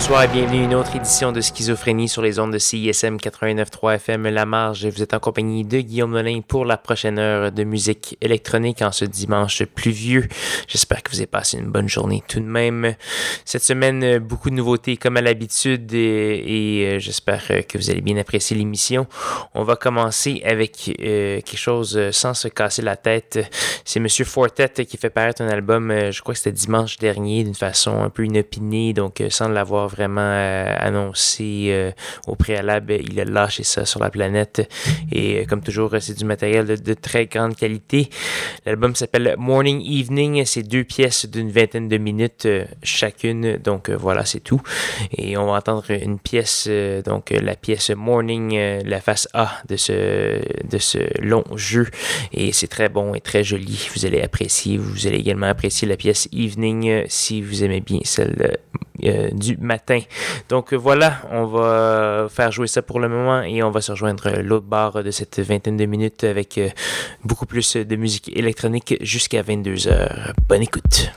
Bonsoir et bienvenue à une autre édition de Schizophrénie sur les ondes de CISM 89.3 FM La Marge. Vous êtes en compagnie de Guillaume Molin pour la prochaine heure de musique électronique en ce dimanche pluvieux. J'espère que vous avez passé une bonne journée tout de même. Cette semaine, beaucoup de nouveautés comme à l'habitude et, euh, j'espère que vous allez bien apprécier l'émission. On va commencer avec euh, quelque chose sans se casser la tête. C'est Monsieur Fortet qui fait paraître un album, euh, je crois que c'était dimanche dernier, d'une façon un peu inopinée, donc sans l'avoir vraiment euh, annoncé euh, au préalable. Il a lâché ça sur la planète. Et euh, comme toujours, c'est du matériel de, très grande qualité. L'album s'appelle Morning Evening. C'est deux pièces d'une vingtaine de minutes chacune. Donc voilà, c'est tout. Et on va entendre une pièce, donc la pièce Morning, la face A de ce, de ce long jeu. Et c'est très bon et très joli. Vous allez apprécier. Vous allez également apprécier la pièce Evening si vous aimez bien celle du matin. Donc voilà, on va faire jouer ça pour le moment et on va se rejoindre l'autre barre de cette vingtaine de minutes avec euh, beaucoup plus de musique électronique jusqu'à 22h. Bonne écoute.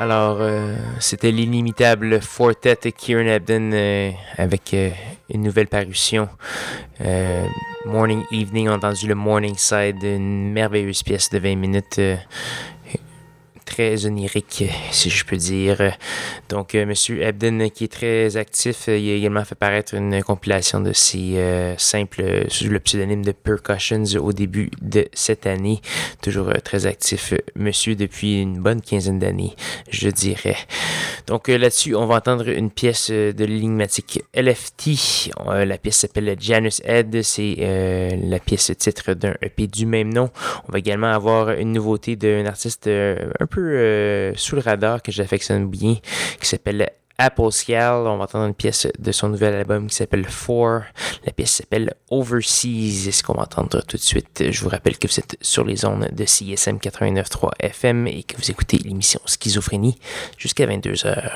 Alors, euh, c'était l'inimitable Fortet Kieran Ebden euh, avec euh, une nouvelle parution. Morning Evening, entendu le Morning Side, une merveilleuse pièce de 20 minutes très onirique, si je peux dire. Donc, M. Monsieur Ebden, qui est très actif, il a également fait paraître une compilation de ses simples, sous le pseudonyme de Percussions au début de cette année. Toujours très actif, monsieur, depuis une bonne quinzaine d'années, je dirais. Donc, là-dessus, on va entendre une pièce de l'énigmatique LFT. la pièce s'appelle Janus Head. C'est la pièce titre d'un EP du même nom. On va également avoir une nouveauté d'un artiste un peu euh, sous le radar que j'affectionne bien, qui s'appelle Apple Scale. On va entendre une pièce de son nouvel album qui s'appelle Four. La pièce s'appelle Overseas. C'est ce qu'on va entendre tout de suite. Je vous rappelle que vous êtes sur les ondes de CSM 89.3 FM et que vous écoutez l'émission Schizophrénie jusqu'à 22h.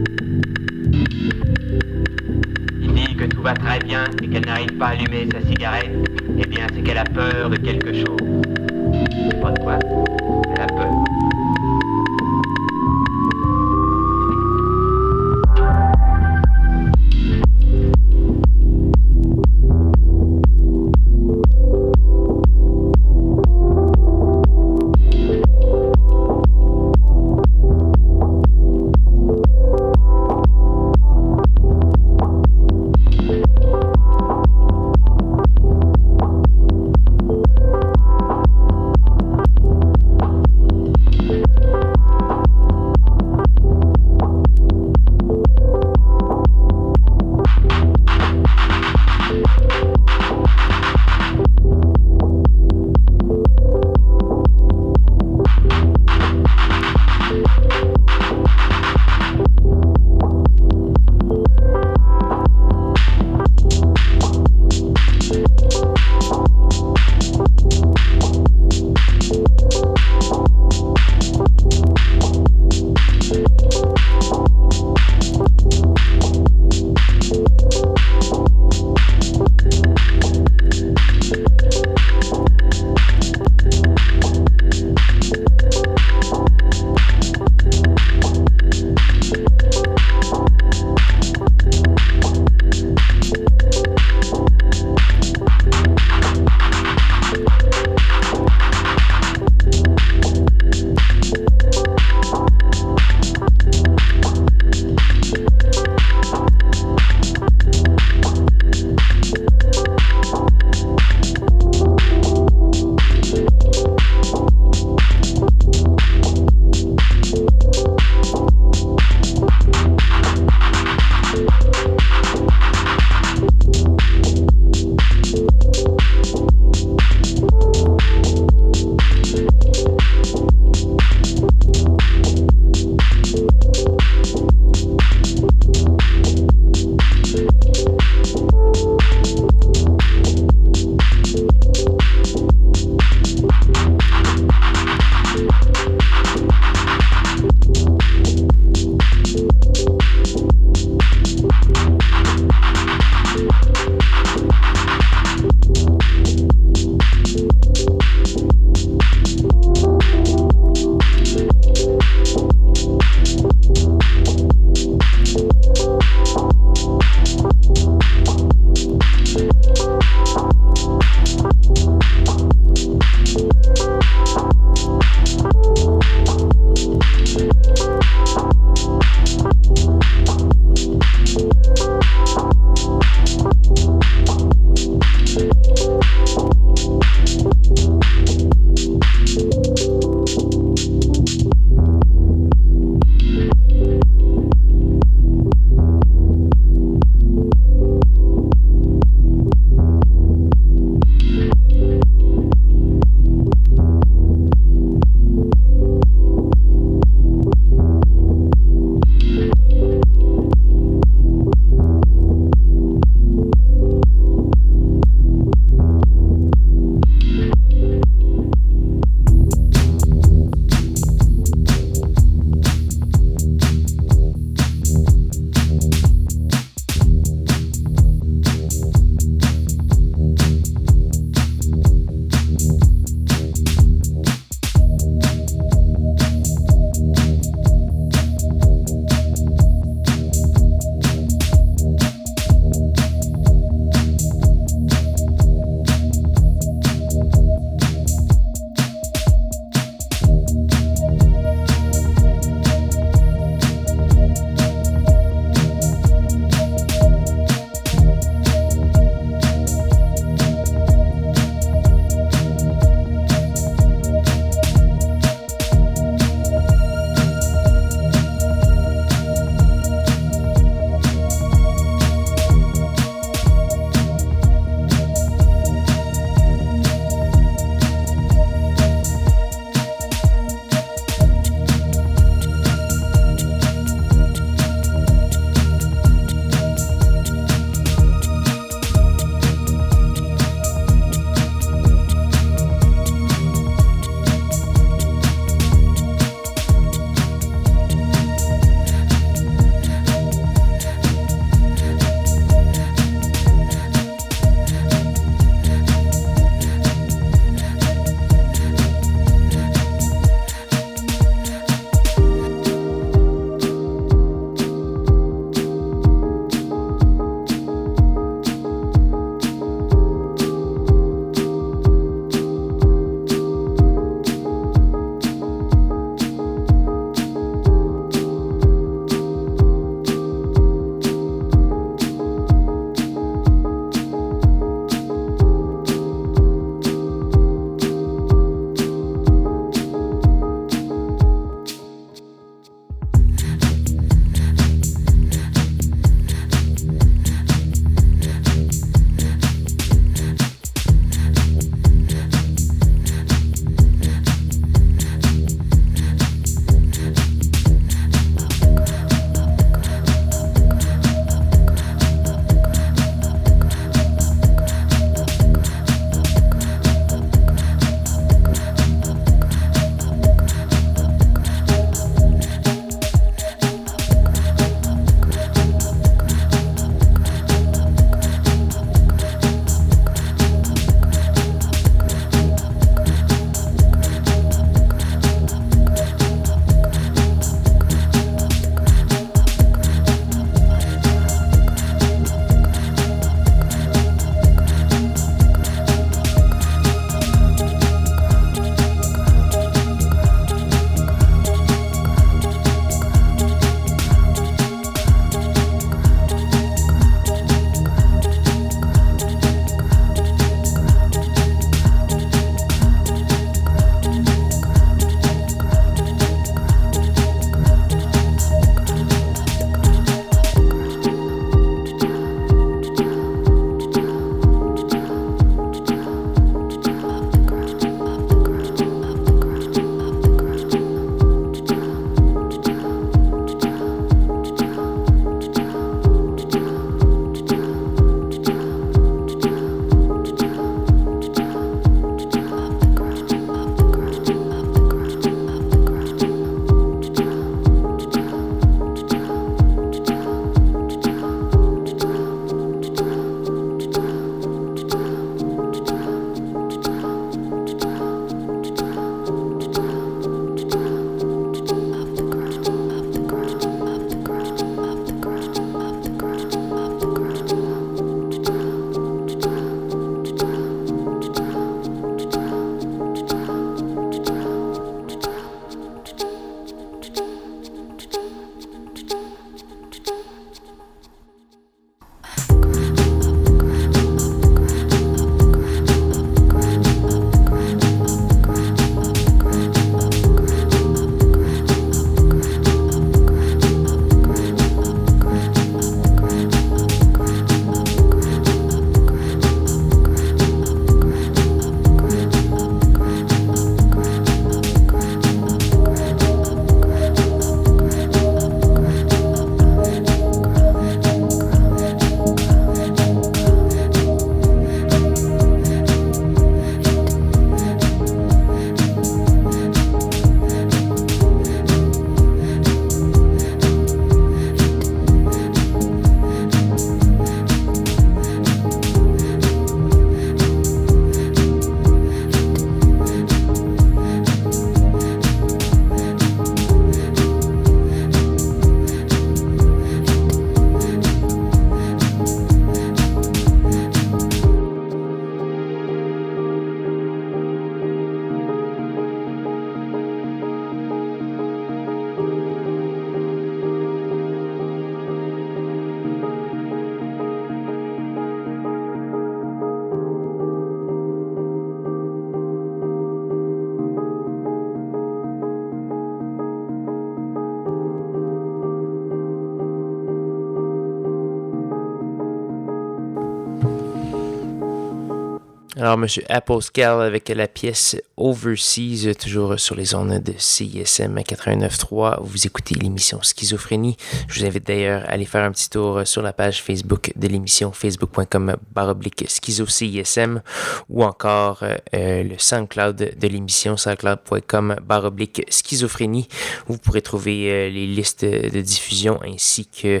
Alors, Monsieur Scale avec la pièce Overseas, toujours sur les zones de CISM 89.3. Vous écoutez l'émission Schizophrénie. Je vous invite d'ailleurs à aller faire un petit tour sur la page Facebook de l'émission, facebook.com baroblique schizo CISM ou encore euh, le SoundCloud de l'émission, soundcloud.com baroblique schizophrénie. Vous pourrez trouver euh, les listes de diffusion ainsi que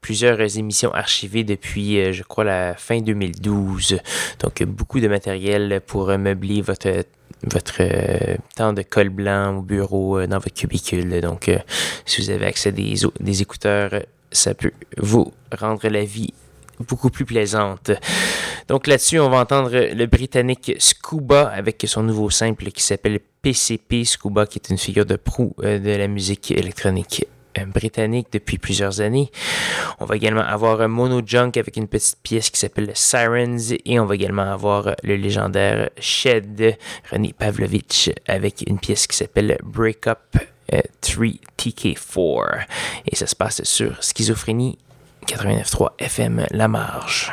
plusieurs émissions archivées depuis, euh, je crois, la fin 2012. Donc, beaucoup de matériel pour meubler votre votre euh, temps de col blanc au bureau euh, dans votre cubicule. Donc, euh, si vous avez accès à des, des écouteurs, ça peut vous rendre la vie beaucoup plus plaisante. Donc là-dessus, on va entendre le Britannique Scuba avec son nouveau simple qui s'appelle PCP Scuba, qui est une figure de proue de la musique électronique britannique depuis plusieurs années. On va également avoir un Mono Junk avec une petite pièce qui s'appelle Sirens et on va également avoir le légendaire Shed René Pavlovich avec une pièce qui s'appelle Break Up 3TK4 et ça se passe sur Schizophrénie 89.3 FM La Marge.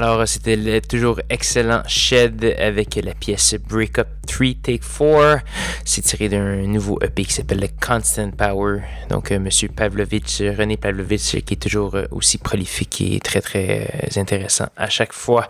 Alors, c'était toujours excellent Shed avec la pièce Break Up 3 Take 4. C'est tiré d'un nouveau EP qui s'appelle le Constant Power. Donc, euh, Monsieur Pavlovitch, René Pavlovitch, qui est toujours euh, aussi prolifique et très, très euh, intéressant à chaque fois.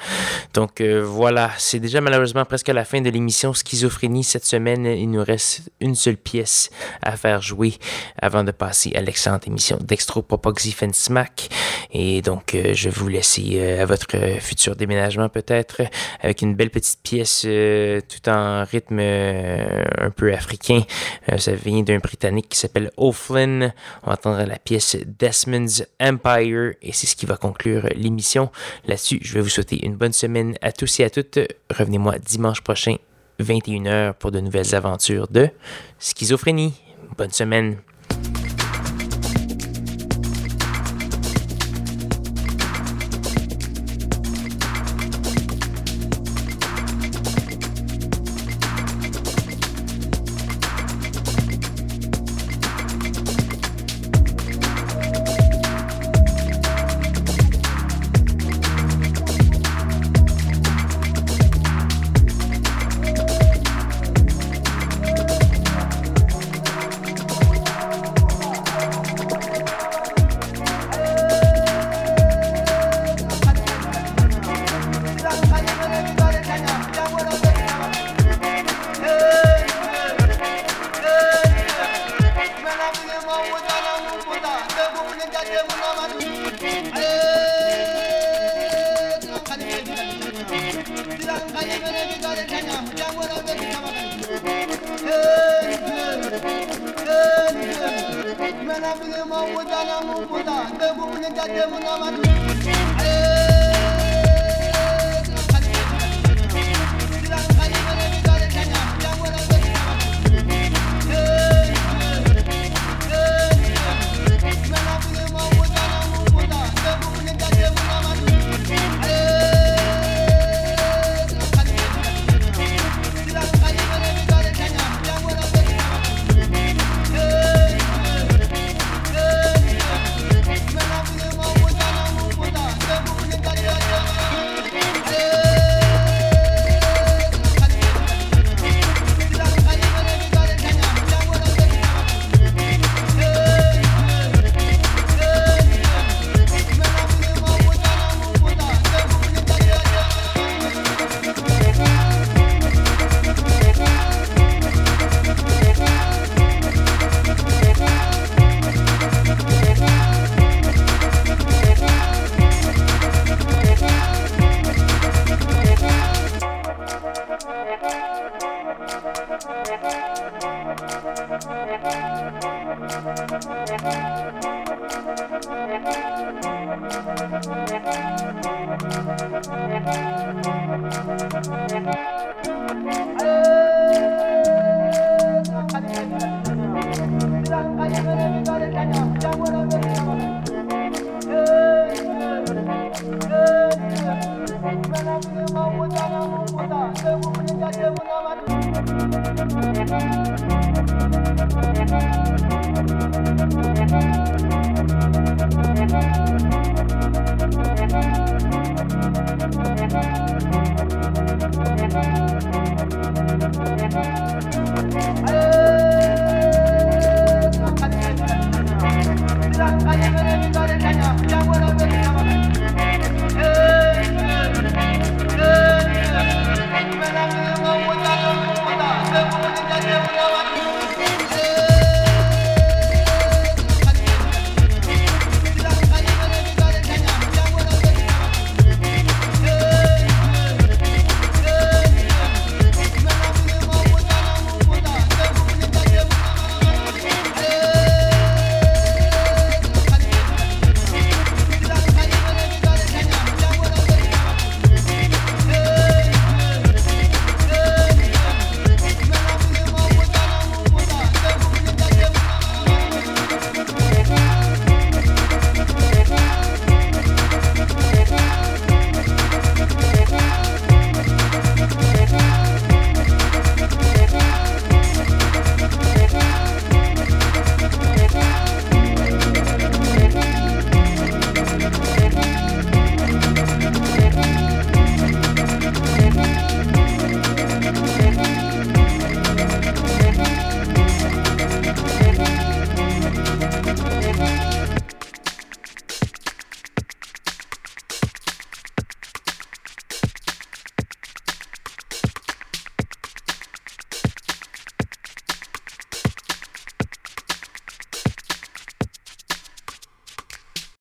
Donc, voilà, c'est déjà malheureusement presque la fin de l'émission Schizophrénie cette semaine. Il nous reste une seule pièce à faire jouer avant de passer à l'excellente émission d'Extro-Propoxy Smack. Et donc, je vous laisser à votre futur déménagement peut-être, avec une belle petite pièce tout en rythme un peu africain. Euh, ça vient d'un Britannique qui s'appelle O'Flynn. On va entendre la pièce Desmond's Empire et c'est ce qui va conclure l'émission. Là-dessus, je vais vous souhaiter une bonne semaine à tous et à toutes. Revenez-moi dimanche prochain, 21h, pour de nouvelles aventures de schizophrénie. Bonne semaine. Mana fine mo puta na mo puta, te bu puta te mo na ma tu.